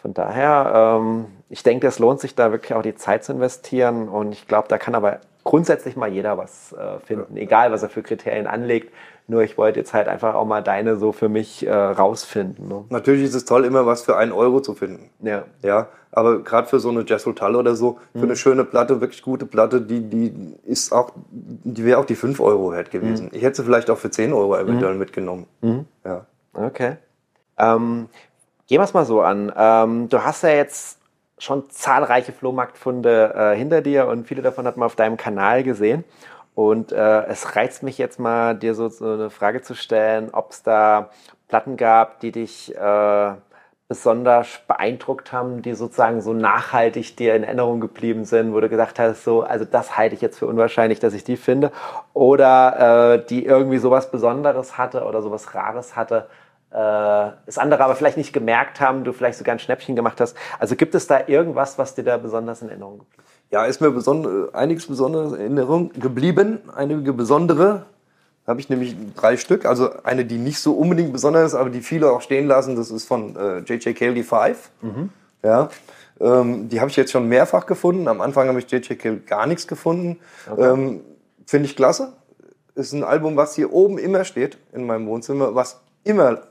von daher, ähm, ich denke, es lohnt sich da wirklich auch die Zeit zu investieren. Und ich glaube, da kann aber grundsätzlich mal jeder was äh, finden, egal was er für Kriterien anlegt. Nur ich wollte jetzt halt einfach auch mal deine so für mich äh, rausfinden. Ne? Natürlich ist es toll, immer was für einen Euro zu finden. Ja. Ja, aber gerade für so eine Jazz Rotal oder so, für eine schöne Platte, wirklich gute Platte, die, die ist auch, die wäre auch die 5 Euro wert gewesen. Ich hätte sie vielleicht auch für 10 Euro eventuell mitgenommen. Ja. Okay. Ähm, gehen wir es mal so an. Ähm, du hast ja jetzt schon zahlreiche Flohmarktfunde äh, hinter dir und viele davon hat man auf deinem Kanal gesehen. Und äh, es reizt mich jetzt mal, dir so, so eine Frage zu stellen, ob es da Platten gab, die dich äh, besonders beeindruckt haben, die sozusagen so nachhaltig dir in Erinnerung geblieben sind, wo du gesagt hast, so, also das halte ich jetzt für unwahrscheinlich, dass ich die finde, oder äh, die irgendwie sowas Besonderes hatte oder sowas Rares hatte, äh, das andere aber vielleicht nicht gemerkt haben, du vielleicht sogar ein Schnäppchen gemacht hast. Also gibt es da irgendwas, was dir da besonders in Erinnerung geblieben ist? Ja, ist mir beson einiges Besonderes in Erinnerung geblieben. Einige besondere habe ich nämlich drei Stück. Also eine, die nicht so unbedingt besonders ist, aber die viele auch stehen lassen. Das ist von äh, J.J. Cale, die Five. Ja. Ähm, die habe ich jetzt schon mehrfach gefunden. Am Anfang habe ich J.J. Cale gar nichts gefunden. Ähm, Finde ich klasse. Ist ein Album, was hier oben immer steht in meinem Wohnzimmer, was immer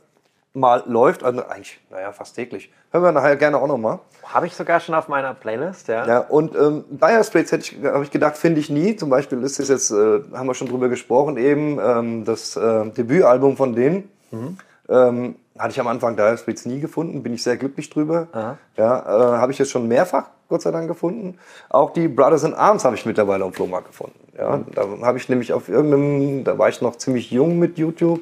mal läuft. Also eigentlich, naja, fast täglich. Hören wir nachher gerne auch nochmal. Habe ich sogar schon auf meiner Playlist, ja. Ja, und ähm, Dire Straits hätte ich, habe ich gedacht, finde ich nie. Zum Beispiel ist es jetzt, äh, haben wir schon drüber gesprochen, eben ähm, das äh, Debütalbum von denen. Ähm, hatte ich am Anfang Dire Straits nie gefunden, bin ich sehr glücklich drüber. Aha. Ja, äh, habe ich jetzt schon mehrfach, Gott sei Dank, gefunden. Auch die Brothers in Arms habe ich mittlerweile auf Flohmarkt gefunden. Ja, da habe ich nämlich auf irgendeinem, da war ich noch ziemlich jung mit YouTube,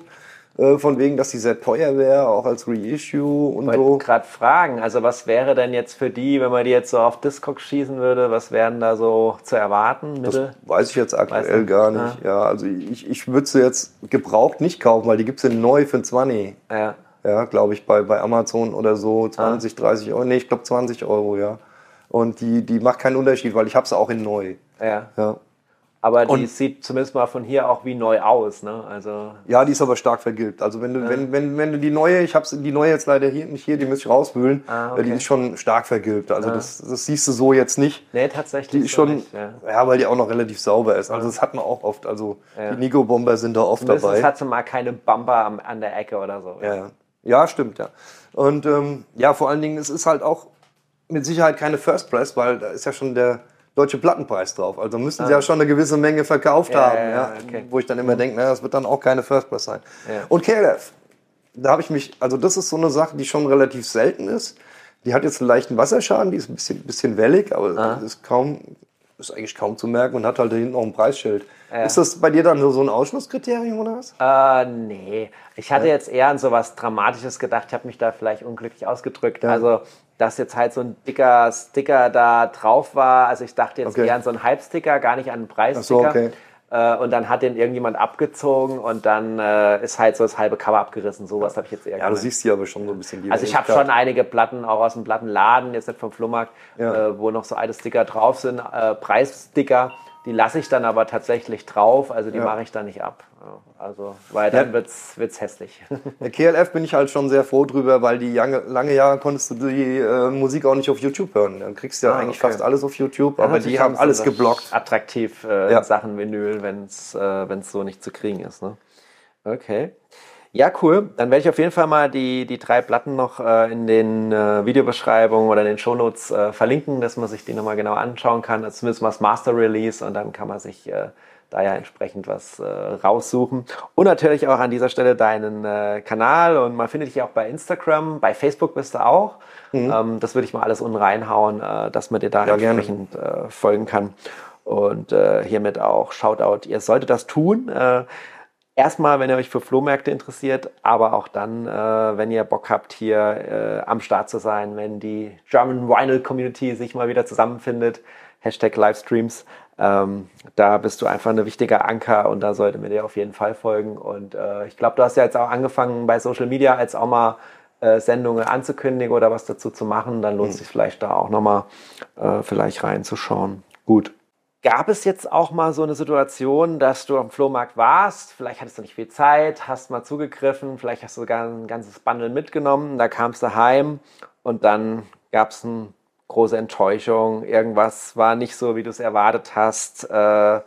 äh, von wegen, dass die sehr teuer wäre, auch als Reissue und wollte so. gerade fragen, also was wäre denn jetzt für die, wenn man die jetzt so auf Discogs schießen würde, was wären da so zu erwarten? Das Mittel? weiß ich jetzt aktuell du? gar nicht. Ja, also ich, ich würde sie jetzt gebraucht nicht kaufen, weil die gibt's in neu für 20. Ja. Ja, glaube ich, bei, bei Amazon oder so. 20, 30 Euro. Nee, ich glaube 20 Euro, ja. Und die, die macht keinen Unterschied, weil ich habe sie auch in neu. ja. Ja. Aber die Und- sieht zumindest mal von hier auch wie neu aus, ne? Also ja, die ist aber stark vergilbt. Also wenn du, wenn, wenn, wenn du die neue, ich habe die neue jetzt leider hier nicht hier, die müsste ich rauswühlen, Ah, die okay. ist schon stark vergilbt. Also das, das siehst du so jetzt nicht. nee, tatsächlich. Die ist schon, nicht, ja. ja. weil die auch noch relativ sauber ist. Also das hat man auch oft. Also Ja. die Nico-Bomber sind da oft Zumindest dabei. hat sie mal keine Bumper am, an der Ecke oder so. Ja, ja. ja, stimmt, ja. Und ähm, ja, vor allen Dingen, es ist halt auch mit Sicherheit keine First Press, weil da ist ja schon der deutsche Plattenpreis drauf. Also müssen sie ja schon eine gewisse Menge verkauft Ah. Ja, haben. ja, Ja, ja, okay. Wo ich dann immer denke, na, das wird dann auch keine First Press sein. Ja. Und KLF, da habe ich mich, also das ist so eine Sache, die schon relativ selten ist. Die hat jetzt einen leichten Wasserschaden, die ist ein bisschen, bisschen wellig, aber Ah. ist kaum, ist eigentlich kaum zu merken und hat halt da hinten auch ein Preisschild. Ja. Ist das bei dir dann so ein Ausschlusskriterium oder was? Äh, nee. Ich hatte jetzt eher an so was Dramatisches gedacht. Ich habe mich da vielleicht unglücklich ausgedrückt. Also, dass jetzt halt so ein dicker Sticker da drauf war. Also, ich dachte jetzt Okay. eher an so einen Hype-Sticker, gar nicht an einen Preissticker. so, okay. Äh, und dann hat den irgendjemand abgezogen und dann äh, ist halt so das halbe Cover abgerissen. Sowas habe ich jetzt eher Ja, du siehst hier aber schon so ein bisschen die Also ich habe schon einige Platten auch aus dem Plattenladen, jetzt nicht vom Flohmarkt, Ja. äh, wo noch so alte Sticker drauf sind, Preissticker. Die lasse ich dann aber tatsächlich drauf, also die Ja. mache ich dann nicht ab. Ja, Also, weil dann Ja. wird's, wird's hässlich. Der KLF bin ich halt schon sehr froh drüber, weil die lange, lange Jahre konntest du die äh, Musik auch nicht auf YouTube hören. Dann kriegst du ja Ah, eigentlich okay. fast alles auf YouTube, aber die haben alles geblockt. Attraktiv äh, Ja. in Sachen Vinyl, wenn es äh, wenn's so nicht zu kriegen ist. Ne? Okay. Ja, cool. Dann werde ich auf jeden Fall mal die, die drei Platten noch äh, in den äh, Videobeschreibungen oder in den Shownotes äh, verlinken, dass man sich die nochmal genau anschauen kann. Also zumindest mal das Master Release und dann kann man sich äh, da ja entsprechend was äh, raussuchen. Und natürlich auch an dieser Stelle deinen äh, Kanal und man findet dich auch bei Instagram, bei Facebook bist du auch. Ähm, das würde ich mal alles unten reinhauen, äh, dass man dir da Mhm. Ja, entsprechend äh, folgen kann. Und äh, hiermit auch Shoutout. Ihr solltet das tun. Äh, erstmal, wenn ihr euch für Flohmärkte interessiert, aber auch dann, äh, wenn ihr Bock habt, hier äh, am Start zu sein, wenn die German Vinyl Community sich mal wieder zusammenfindet. Hashtag Livestreams. Ähm, da bist du einfach ein wichtiger Anker und da sollte mir dir auf jeden Fall folgen. Und äh, ich glaube, du hast ja jetzt auch angefangen bei Social Media als auch mal äh, Sendungen anzukündigen oder was dazu zu machen. Dann lohnt es sich vielleicht da auch nochmal äh, vielleicht reinzuschauen. Gut. Gab es jetzt auch mal so eine Situation, dass du am Flohmarkt warst, vielleicht hattest du nicht viel Zeit, hast mal zugegriffen, vielleicht hast du sogar ein ganzes Bundle mitgenommen, da kamst du heim und dann gab es eine große Enttäuschung, irgendwas war nicht so, wie du es erwartet hast. Äh,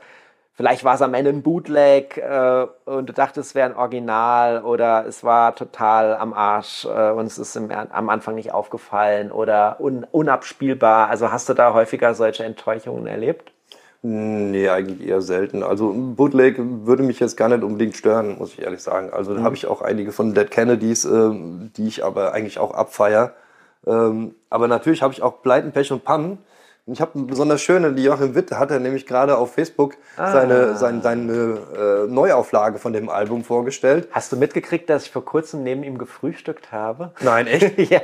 vielleicht war es am Ende ein Bootleg äh, und du dachtest, es wäre ein Original oder es war total am Arsch äh, und es ist im, am Anfang nicht aufgefallen oder un, unabspielbar. Also hast du da häufiger solche Enttäuschungen erlebt? Nee, eigentlich eher selten. Also Bootleg würde mich jetzt gar nicht unbedingt stören, muss ich ehrlich sagen. Also da mhm. habe ich auch einige von Dead Kennedys, äh, die ich aber eigentlich auch abfeier. Ähm, aber natürlich habe ich auch Pleiten, Pech und Pannen. Und ich habe eine besonders schöne, die Joachim Witt hat er nämlich gerade auf Facebook ah. seine, seine, seine äh, Neuauflage von dem Album vorgestellt. Hast du mitgekriegt, dass ich vor kurzem neben ihm gefrühstückt habe? Nein, echt? ja.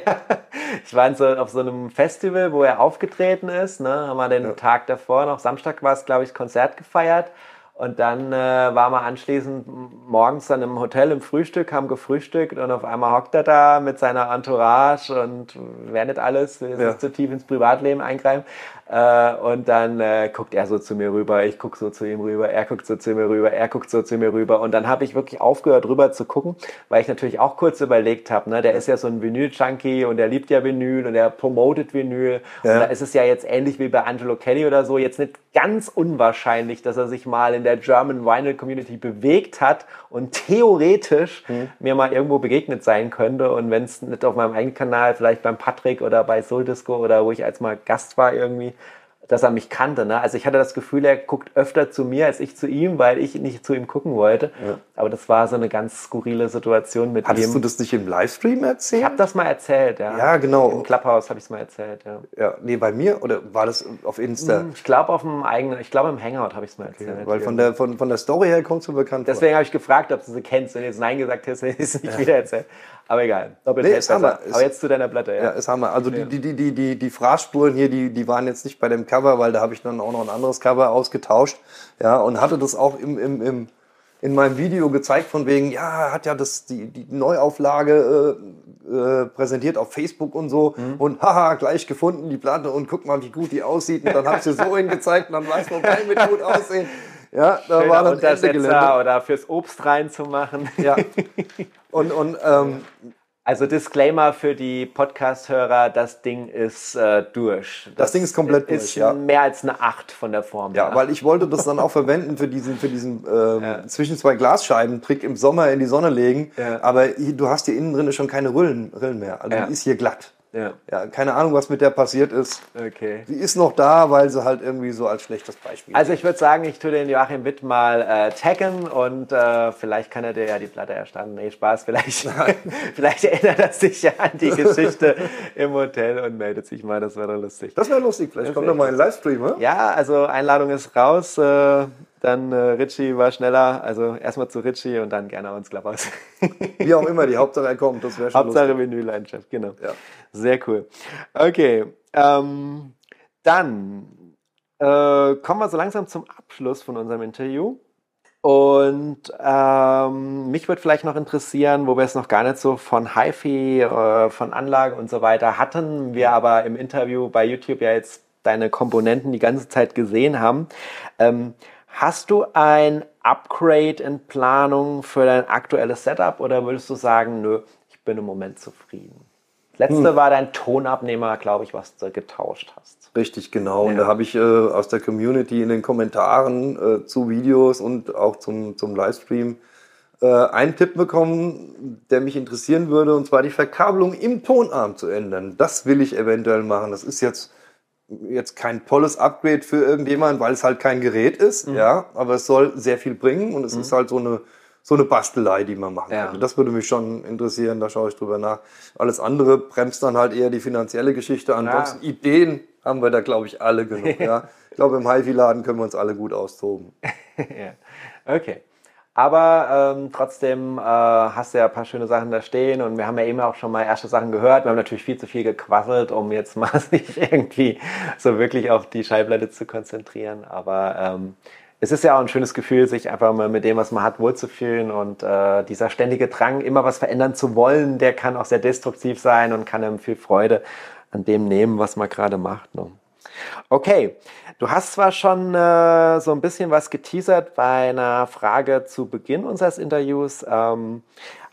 Ich war so, auf so einem Festival, wo er aufgetreten ist. Ne? Haben wir den ja. Tag davor, noch Samstag war es, glaube ich, Konzert gefeiert. Und dann äh, waren wir anschließend morgens dann im Hotel im Frühstück, haben gefrühstückt und auf einmal hockt er da mit seiner Entourage und wer nicht alles, will ja. nicht zu tief ins Privatleben eingreifen. Äh, und dann äh, guckt er so zu mir rüber, ich gucke so zu ihm rüber, er guckt so zu mir rüber, er guckt so zu mir rüber. Und dann habe ich wirklich aufgehört, rüber zu gucken, weil ich natürlich auch kurz überlegt habe, ne, der ist ja so ein Vinyl-Junkie und der liebt ja Vinyl und er promotet Vinyl. Ja. Und da ist es ja jetzt ähnlich wie bei Angelo Kelly oder so, jetzt nicht ganz unwahrscheinlich, dass er sich mal in der German Vinyl Community bewegt hat und theoretisch mhm. mir mal irgendwo begegnet sein könnte. Und wenn es nicht auf meinem eigenen Kanal, vielleicht beim Patrick oder bei Soul Disco oder wo ich als mal Gast war irgendwie, dass er mich kannte. Ne? Also ich hatte das Gefühl, er guckt öfter zu mir als ich zu ihm, weil ich nicht zu ihm gucken wollte. Ja. Aber das war so eine ganz skurrile Situation mit Hattest ihm. du das nicht im Livestream erzählt? Ich habe das mal erzählt, ja. Ja, genau. Im Clubhouse habe ich es mal erzählt, ja. Ja, nee, bei mir oder war das auf Insta? Hm, ich glaube auf dem eigenen, ich glaube im Hangout habe ich es mal erzählt. Okay, weil von der, von, von der Story her kommst du bekannt Deswegen habe ich gefragt, ob du sie kennst. Wenn du jetzt Nein gesagt hast, hätte ich es nicht ja. wieder erzählt. Aber egal. Doppelt nee, ist Hammer. Aber jetzt zu deiner Platte, ja. Ja, ist Hammer. Also die, die, die, die, die Phrasspuren hier, die, die waren jetzt nicht bei dem Cover, weil da habe ich dann auch noch ein anderes Cover ausgetauscht. Ja, und hatte das auch im, im, im, in meinem Video gezeigt, von wegen, ja, hat ja das, die, die Neuauflage äh, äh, präsentiert auf Facebook und so. Mhm. Und haha, gleich gefunden die Platte und guck mal, wie gut die aussieht. Und dann habe ich sie so hingezeigt und dann weiß man, kein mit gut aussehen. Ja, da Schöner war dann Untersetzer oder fürs Obst reinzumachen. Ja. Und, und ähm, also Disclaimer für die Podcast-Hörer, das Ding ist äh, durch. Das, das, Ding ist komplett durch, ist ja. mehr als eine 8 von der Form. Ja, her. weil ich wollte das dann auch verwenden für diesen, für diesen ähm, ja. zwischen zwei Glasscheiben-Trick im Sommer in die Sonne legen. Ja. Aber hier, du hast hier innen drin schon keine Rillen, Rillen mehr. Also die ist hier glatt. Ja. ja. Keine Ahnung, was mit der passiert ist. Okay. Sie ist noch da, weil sie halt irgendwie so als schlechtes Beispiel. Also ich würde sagen, ich tue den Joachim Witt mal äh, taggen und äh, vielleicht kann er dir ja die Platte erstanden. Nee, Spaß, vielleicht, vielleicht erinnert er sich ja an die Geschichte im Hotel und meldet sich mal. Das wäre lustig. Das wäre lustig. Vielleicht das kommt er mal ein Livestream, oder? Ja, also Einladung ist raus. Äh, dann äh, Richie war schneller, also erstmal zu Richie und dann gerne ins Clubhouse. Wie auch immer, die Hauptsache er kommt, das wäre schon Hauptsache Menüleidenschaft, genau. Ja. Sehr cool. Okay, ähm, dann äh, kommen wir so langsam zum Abschluss von unserem Interview. Und ähm, mich würde vielleicht noch interessieren, wo wir es noch gar nicht so von HiFi, äh, von Anlage und so weiter hatten, wir aber im Interview bei YouTube ja jetzt deine Komponenten die ganze Zeit gesehen haben. Ähm, Hast du ein Upgrade in Planung für dein aktuelles Setup oder würdest du sagen, nö, ich bin im Moment zufrieden? Das letzte hm. war dein Tonabnehmer, glaube ich, was du getauscht hast. Richtig, genau. Ja. Und da habe ich äh, aus der Community in den Kommentaren äh, zu Videos und auch zum, zum Livestream äh, einen Tipp bekommen, der mich interessieren würde, und zwar die Verkabelung im Tonarm zu ändern. Das will ich eventuell machen. Das ist jetzt jetzt kein tolles Upgrade für irgendjemand, weil es halt kein Gerät ist, mhm. ja, aber es soll sehr viel bringen und es mhm. ist halt so eine so eine Bastelei, die man machen ja. könnte. Das würde mich schon interessieren, da schaue ich drüber nach. Alles andere bremst dann halt eher die finanzielle Geschichte an. Ja. Ideen haben wir da, glaube ich, alle genug. ja. Ich glaube, im HiFi-Laden können wir uns alle gut austoben. ja. Okay. Aber ähm, trotzdem äh, hast du ja ein paar schöne Sachen da stehen und wir haben ja eben auch schon mal erste Sachen gehört. Wir haben natürlich viel zu viel gequasselt, um jetzt mal sich irgendwie so wirklich auf die Schallplatte zu konzentrieren. Aber ähm, es ist ja auch ein schönes Gefühl, sich einfach mal mit dem, was man hat, wohlzufühlen. Und äh, dieser ständige Drang, immer was verändern zu wollen, der kann auch sehr destruktiv sein und kann einem viel Freude an dem nehmen, was man gerade macht. Ne? Okay, du hast zwar schon äh, so ein bisschen was geteasert bei einer Frage zu Beginn unseres Interviews, ähm,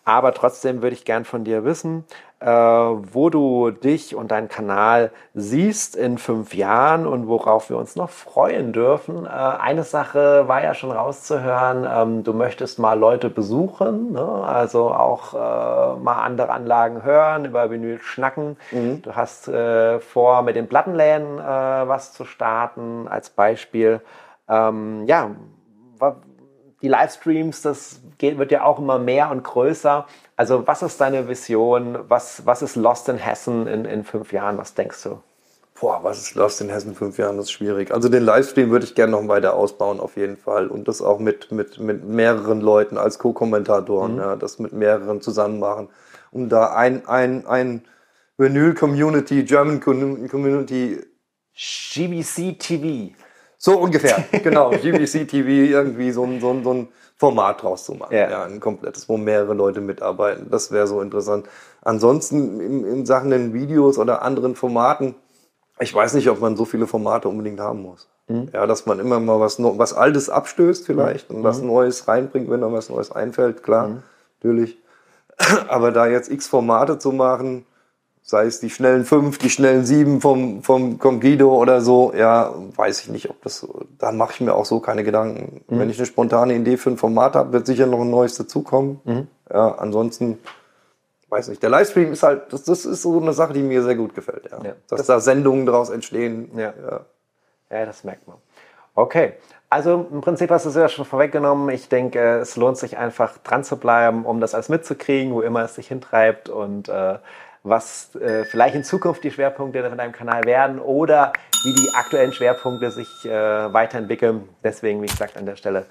Aber trotzdem würde ich gern von dir wissen, äh, wo du dich und deinen Kanal siehst in fünf Jahren und worauf wir uns noch freuen dürfen. Äh, eine Sache war ja schon rauszuhören, ähm, du möchtest mal Leute besuchen, ne? also auch äh, mal andere Anlagen hören, über Vinyl schnacken. Mhm. Du hast äh, vor, mit den Plattenläden äh, was zu starten als Beispiel. Ähm, ja, die Livestreams, das geht, wird ja auch immer mehr und größer. Also was ist deine Vision? Was, was ist Lost in Hessen in, in fünf Jahren? Was denkst du? Boah, was ist Lost in Hessen in fünf Jahren? Das ist schwierig. Also den Livestream würde ich gerne noch weiter ausbauen, auf jeden Fall. Und das auch mit, mit, mit mehreren Leuten als Co-Kommentatoren, mhm. ja, das mit mehreren zusammen machen. Um da ein, ein, ein Vinyl-Community, German Community. GBC TV. So ungefähr, genau. GBC TV, irgendwie so ein, so ein, so ein Format draus zu machen. Ja. ja, ein komplettes, wo mehrere Leute mitarbeiten. Das wäre so interessant. Ansonsten in, in Sachen den Videos oder anderen Formaten, ich weiß nicht, ob man so viele Formate unbedingt haben muss. Mhm. Ja, dass man immer mal was, was Altes abstößt vielleicht mhm. und was mhm. Neues reinbringt, wenn da was Neues einfällt, klar, mhm. natürlich. Aber da jetzt x Formate zu machen, sei es die schnellen fünf, die schnellen sieben vom, vom, vom Guido oder so, ja, weiß ich nicht, ob das, da mache ich mir auch so keine Gedanken. Mhm. Wenn ich eine spontane Idee für ein Format habe, wird sicher noch ein neues dazukommen. Mhm. Ja, ansonsten, weiß nicht, der Livestream ist halt, das, das ist so eine Sache, die mir sehr gut gefällt, ja. ja. Dass das da Sendungen daraus entstehen. Ja. ja. Ja, das merkt man. Okay, also im Prinzip hast du es ja schon vorweggenommen. Ich denke, es lohnt sich einfach dran zu bleiben, um das alles mitzukriegen, wo immer es sich hintreibt und äh, was äh, vielleicht in Zukunft die Schwerpunkte von deinem Kanal werden oder wie die aktuellen Schwerpunkte sich äh, weiterentwickeln. Deswegen, wie gesagt, an der Stelle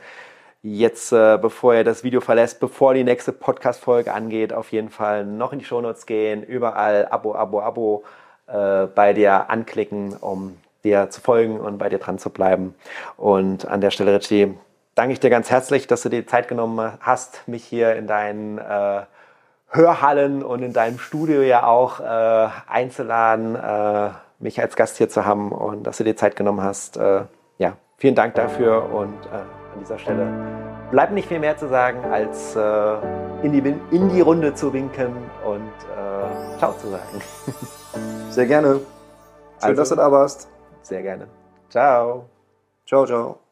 jetzt, äh, bevor ihr das Video verlässt, bevor die nächste Podcast-Folge angeht, auf jeden Fall noch in die Shownotes gehen, überall Abo, Abo, Abo äh, bei dir anklicken, um dir zu folgen und bei dir dran zu bleiben. Und an der Stelle, Richie, danke ich dir ganz herzlich, dass du dir Zeit genommen hast, mich hier in deinen äh, Hörhallen und in deinem Studio ja auch äh, einzuladen, äh, mich als Gast hier zu haben und dass du dir Zeit genommen hast. Äh, ja, vielen Dank dafür und äh, an dieser Stelle bleibt nicht viel mehr zu sagen, als äh, in, die, in die Runde zu winken und äh, Ciao zu sagen. Sehr gerne. Schön, also, dass du da warst. Sehr gerne. Ciao. Ciao, ciao.